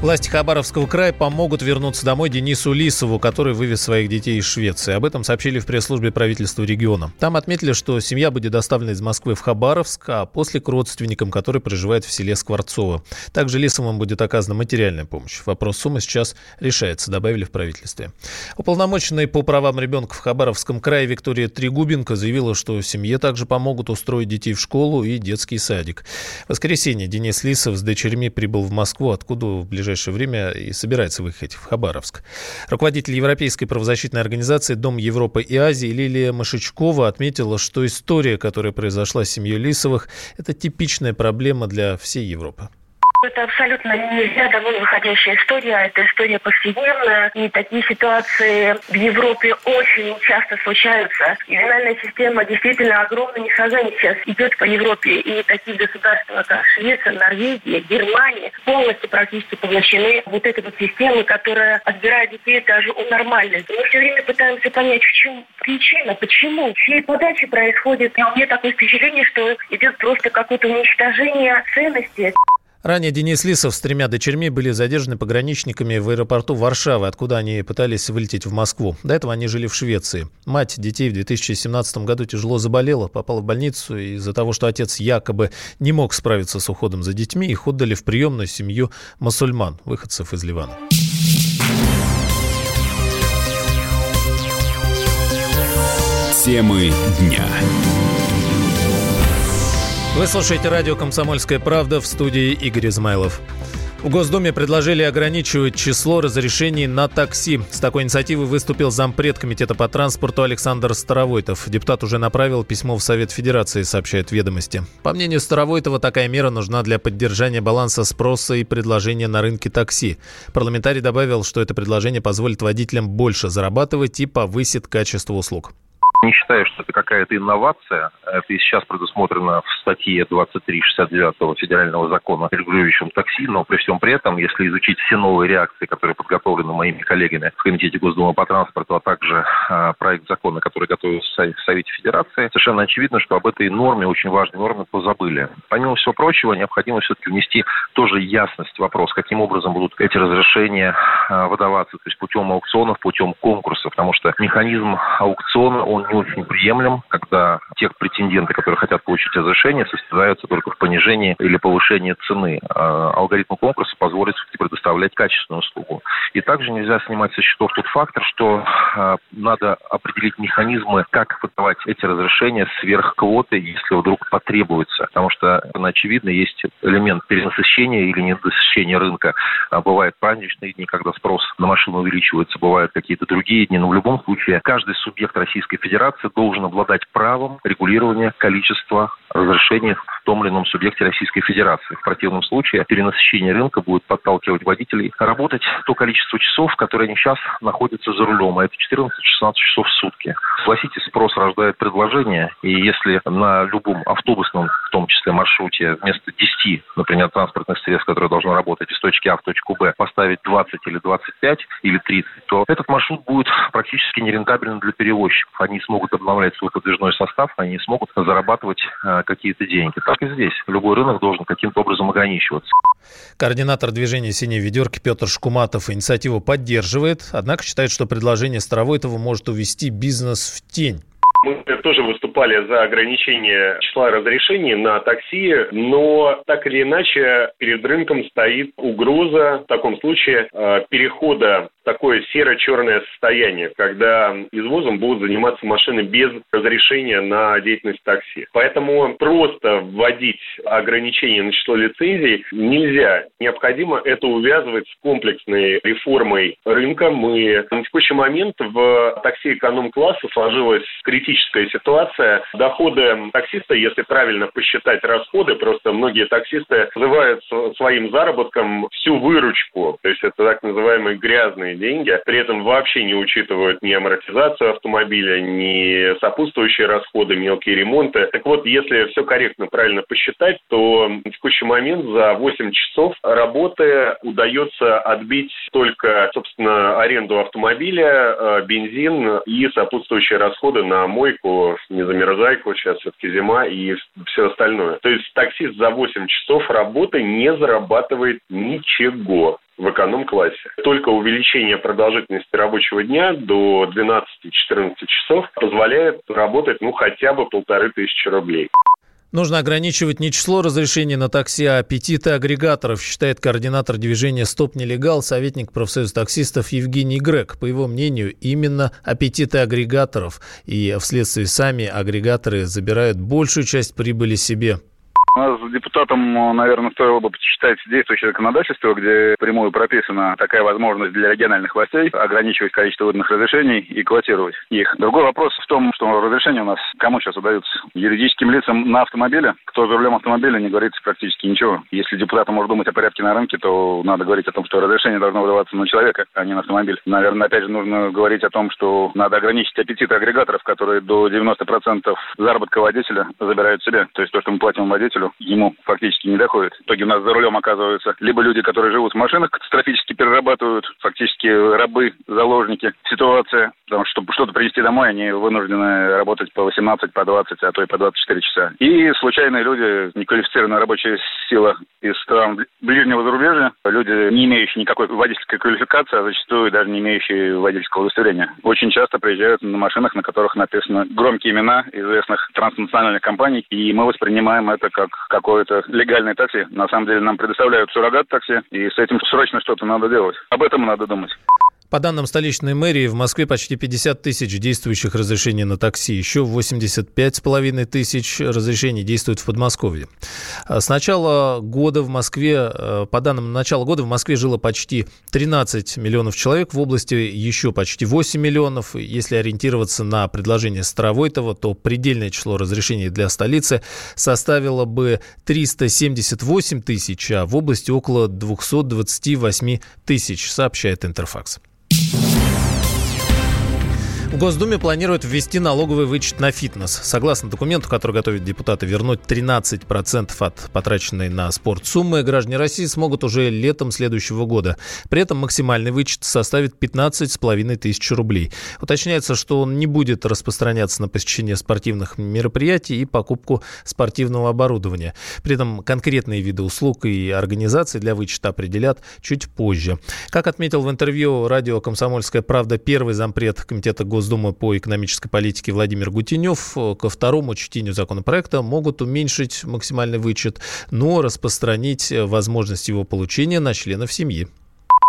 Власти Хабаровского края помогут вернуться домой Денису Лисову, который вывез своих детей из Швеции. Об этом сообщили в пресс-службе правительства региона. Там отметили, что семья будет доставлена из Москвы в Хабаровск, а после к родственникам, которые проживают в селе Скворцово. Также Лисовым будет оказана материальная помощь. Вопрос суммы сейчас решается, добавили в правительстве. Уполномоченный по правам ребенка в Хабаровском крае Виктория Трегубенко заявила, что семье также помогут устроить детей в школу и детский садик. В воскресенье Денис Лисов с дочерьми прибыл в Москву, откуда в ближайшее ближайшее время и собирается выехать в Хабаровск. Руководитель Европейской правозащитной организации «Дом Европы и Азии» Лилия Машичкова отметила, что история, которая произошла с семьей Лисовых, это типичная проблема для всей Европы. Это абсолютно не из ряда вон выходящая история, это история повседневная. И такие ситуации в Европе очень часто случаются. Ювенальная система действительно огромными шагами сейчас идет по Европе. И такие государства, как Швеция, Норвегия, Германия, полностью практически поглощены вот этой вот системой, которая отбирает детей даже у нормальных. Мы все время пытаемся понять, в чем причина, почему, чьей подачи происходит. И у меня такое впечатление, что идет просто какое-то уничтожение ценностей. Ранее Денис Лисов с тремя дочерьми были задержаны пограничниками в аэропорту Варшавы, откуда они пытались вылететь в Москву. До этого они жили в Швеции. Мать детей в 2017 году тяжело заболела, попала в больницу. Из-за того, что отец якобы не мог справиться с уходом за детьми, их отдали в приемную семью мусульман, выходцев из Ливана. Темы дня. Вы слушаете радио «Комсомольская правда» в студии Игорь Измайлов. В Госдуме предложили ограничивать число разрешений на такси. С такой инициативой выступил зампред Комитета по транспорту Александр Старовойтов. Депутат уже направил письмо в Совет Федерации, сообщает ведомости. По мнению Старовойтова, такая мера нужна для поддержания баланса спроса и предложения на рынке такси. Парламентарий добавил, что это предложение позволит водителям больше зарабатывать и повысит качество услуг. Не считаю, что это какая-то инновация. Это и сейчас предусмотрено в статье 2369 федерального закона, регулирующем такси, но при всем при этом, если изучить все новые реакции, которые подготовлены моими коллегами в Комитете Госдумы по транспорту, а также э, проект закона, который готовился в Совете Федерации, совершенно очевидно, что об этой норме, очень важной норме, позабыли. Помимо всего прочего, необходимо все-таки внести тоже ясность в вопрос, каким образом будут эти разрешения э, выдаваться, то есть путем аукционов, путем конкурсов, потому что механизм аукциона, он не очень приемлем, когда тех претенденты, которые хотят получить разрешение, состязаются только в понижении или повышении цены. А алгоритм конкурса позволит предоставлять качественную услугу. И также нельзя снимать со счетов тот фактор, что э, надо определить механизмы, как выдавать эти разрешения сверх квоты, если вдруг потребуется. Потому что, очевидно, есть элемент перенасыщения или недосыщения рынка. А бывают праздничные дни, когда спрос на машину увеличивается, бывают какие-то другие дни. Но в любом случае каждый субъект Российской Федерации Федерации должен обладать правом регулирования количества разрешений том или ином субъекте Российской Федерации. В противном случае перенасыщение рынка будет подталкивать водителей работать то количество часов, которые они сейчас находятся за рулем, а это 14-16 часов в сутки. Согласитесь, спрос рождает предложение, и если на любом автобусном, в том числе маршруте, вместо 10, например, транспортных средств, которые должны работать из точки А в точку Б, поставить 20 или 25 или 30, то этот маршрут будет практически нерентабельным для перевозчиков. Они смогут обновлять свой подвижной состав, они смогут зарабатывать э, какие-то деньги. Так и здесь. Любой рынок должен каким-то образом ограничиваться. Координатор движения «Синей ведерки» Петр Шкуматов инициативу поддерживает, однако считает, что предложение Старовойтова может увести бизнес в тень. Мы тоже выступали за ограничение числа разрешений на такси, но так или иначе перед рынком стоит угроза в таком случае э, перехода такое серо-черное состояние, когда извозом будут заниматься машины без разрешения на деятельность такси. Поэтому просто вводить ограничения на число лицензий нельзя. Необходимо это увязывать с комплексной реформой рынка. Мы на текущий момент в такси эконом-класса сложилась критическая ситуация. Доходы таксиста, если правильно посчитать расходы, просто многие таксисты называют своим заработком всю выручку. То есть это так называемые грязные деньги, при этом вообще не учитывают ни амортизацию автомобиля, ни сопутствующие расходы, мелкие ремонты. Так вот, если все корректно, правильно посчитать, то в текущий момент за 8 часов работы удается отбить только, собственно, аренду автомобиля, э, бензин и сопутствующие расходы на мойку, незамерзайку, сейчас все-таки зима и все остальное. То есть таксист за 8 часов работы не зарабатывает ничего. В эконом-классе. Только увеличение продолжительности рабочего дня до 12-14 часов позволяет работать ну хотя бы полторы тысячи рублей. Нужно ограничивать не число разрешений на такси, а аппетиты агрегаторов, считает координатор движения «Стоп нелегал», советник профсоюза таксистов Евгений Грек. По его мнению, именно аппетиты агрегаторов и вследствие сами агрегаторы забирают большую часть прибыли себе. С депутатом, наверное, стоило бы почитать действующее законодательство, где прямую прописана такая возможность для региональных властей ограничивать количество выданных разрешений и квотировать их. Другой вопрос в том, что разрешения у нас кому сейчас выдаются? Юридическим лицам на автомобиле? Кто за рулем автомобиля, не говорится практически ничего. Если депутат может думать о порядке на рынке, то надо говорить о том, что разрешение должно выдаваться на человека, а не на автомобиль. Наверное, опять же, нужно говорить о том, что надо ограничить аппетиты агрегаторов, которые до 90% заработка водителя забирают себе. То есть то, что мы платим водителю ему фактически не доходит. В итоге у нас за рулем оказываются либо люди, которые живут в машинах, катастрофически перерабатывают, фактически рабы, заложники. Ситуация, потому что чтобы что-то принести домой, они вынуждены работать по 18, по 20, а то и по 24 часа. И случайные люди, неквалифицированная рабочая сила из стран ближнего зарубежья, люди, не имеющие никакой водительской квалификации, а зачастую даже не имеющие водительского удостоверения. Очень часто приезжают на машинах, на которых написаны громкие имена известных транснациональных компаний, и мы воспринимаем это как какое-то легальное такси. На самом деле нам предоставляют суррогат такси, и с этим срочно что-то надо делать. Об этом надо думать. По данным столичной мэрии, в Москве почти 50 тысяч действующих разрешений на такси. Еще 85,5 тысяч разрешений действуют в Подмосковье. А с начала года в Москве, э, по данным начала года, в Москве жило почти 13 миллионов человек, в области еще почти 8 миллионов. Если ориентироваться на предложение Старовойтова, то предельное число разрешений для столицы составило бы 378 тысяч, а в области около 228 тысяч, сообщает Интерфакс. В Госдуме планируют ввести налоговый вычет на фитнес. Согласно документу, который готовят депутаты, вернуть 13% от потраченной на спорт суммы граждане России смогут уже летом следующего года. При этом максимальный вычет составит 15,5 тысяч рублей. Уточняется, что он не будет распространяться на посещение спортивных мероприятий и покупку спортивного оборудования. При этом конкретные виды услуг и организаций для вычета определят чуть позже. Как отметил в интервью радио «Комсомольская правда» первый зампред Комитета Госдумы Госдумы по экономической политике Владимир Гутенев э, ко второму чтению законопроекта могут уменьшить максимальный вычет, но распространить э, возможность его получения на членов семьи.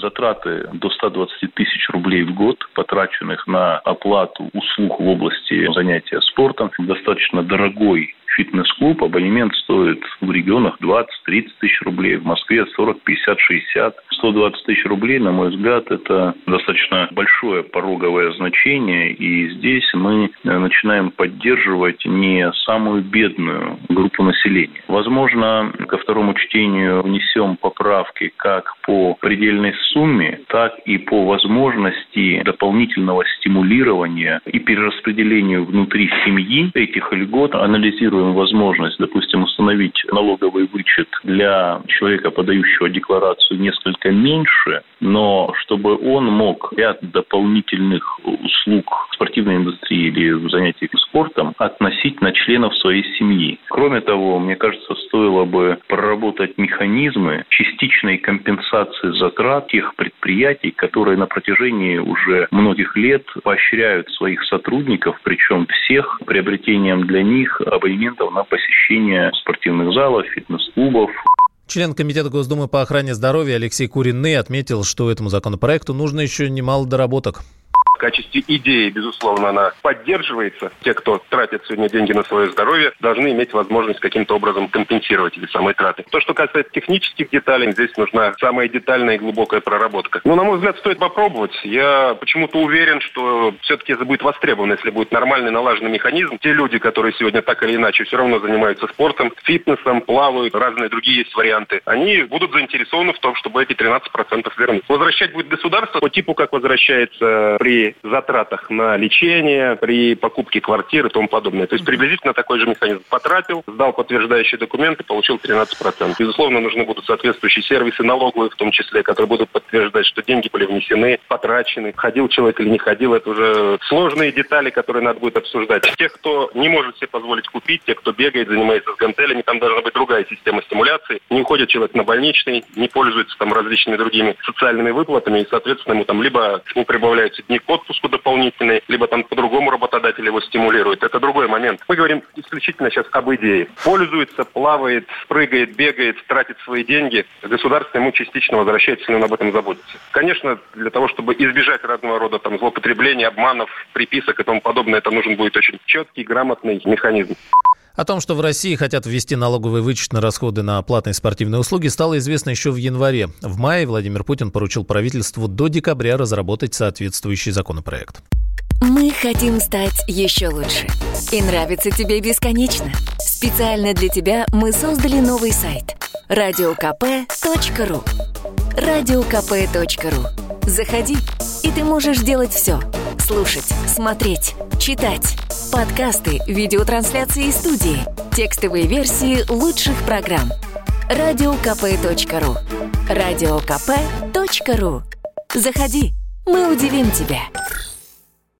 Затраты до 120 тысяч рублей в год, потраченных на оплату услуг в области занятия спортом, достаточно дорогой фитнес-клуб, абонемент стоит в регионах 20-30 тысяч рублей, в Москве 40, 50, 60. 120 тысяч рублей, на мой взгляд, это достаточно большое пороговое значение, и здесь мы э, начинаем поддерживать не самую бедную группу населения. Возможно, ко второму чтению внесем поправки как по предельной сумме, так и по возможности дополнительного стимулирования и перераспределению внутри семьи этих льгот, анализируем рассматриваем возможность, допустим, установить налоговый вычет для человека, подающего декларацию несколько меньше, но чтобы он мог ряд дополнительных услуг спортивной индустрии или занятий спортом относить на членов своей семьи. Кроме того, мне кажется, стоило бы проработать механизмы частичной компенсации затрат тех предприятий, которые на протяжении уже многих лет поощряют своих сотрудников, причем всех, приобретением для них абонементов абонентов на посещение спортивных залов, фитнес-клубов. Член Комитета Госдумы по охране здоровья Алексей Курины отметил, что этому законопроекту нужно еще немало доработок качестве идеи, безусловно, она поддерживается. Те, кто тратит сегодня деньги на свое здоровье, должны иметь возможность каким-то образом компенсировать эти самые траты. То, что касается технических деталей, здесь нужна самая детальная и глубокая проработка. Но, на мой взгляд, стоит попробовать. Я почему-то уверен, что все-таки это будет востребовано, если будет нормальный налаженный механизм. Те люди, которые сегодня так или иначе все равно занимаются спортом, фитнесом, плавают, разные другие есть варианты, они будут заинтересованы в том, чтобы эти 13% вернуть. Возвращать будет государство по типу, как возвращается при при затратах на лечение, при покупке квартиры и тому подобное. То есть приблизительно такой же механизм. Потратил, сдал подтверждающие документы, получил 13%. Безусловно, нужны будут соответствующие сервисы налоговые в том числе, которые будут подтверждать, что деньги были внесены, потрачены. Ходил человек или не ходил, это уже сложные детали, которые надо будет обсуждать. Тех, кто не может себе позволить купить, те, кто бегает, занимается с гантелями, там должна быть другая система стимуляции. Не уходит человек на больничный, не пользуется там различными другими социальными выплатами, и, соответственно, ему там либо ему прибавляются дни отпуску дополнительные, либо там по-другому работодатель его стимулирует. Это другой момент. Мы говорим исключительно сейчас об идее. Пользуется, плавает, прыгает, бегает, тратит свои деньги. Государство ему частично возвращает, если он об этом заботится. Конечно, для того, чтобы избежать разного рода там злоупотребления, обманов, приписок и тому подобное, это нужен будет очень четкий, грамотный механизм. О том, что в России хотят ввести налоговый вычет на расходы на платные спортивные услуги, стало известно еще в январе. В мае Владимир Путин поручил правительству до декабря разработать соответствующий законопроект. Мы хотим стать еще лучше. И нравится тебе бесконечно. Специально для тебя мы создали новый сайт – радиокп.ру радиокп.ру Заходи, и ты можешь делать все. Слушать, смотреть, читать. Подкасты, видеотрансляции студии, текстовые версии лучших программ. Радиокп.ру Радиокп.ру Заходи, мы удивим тебя.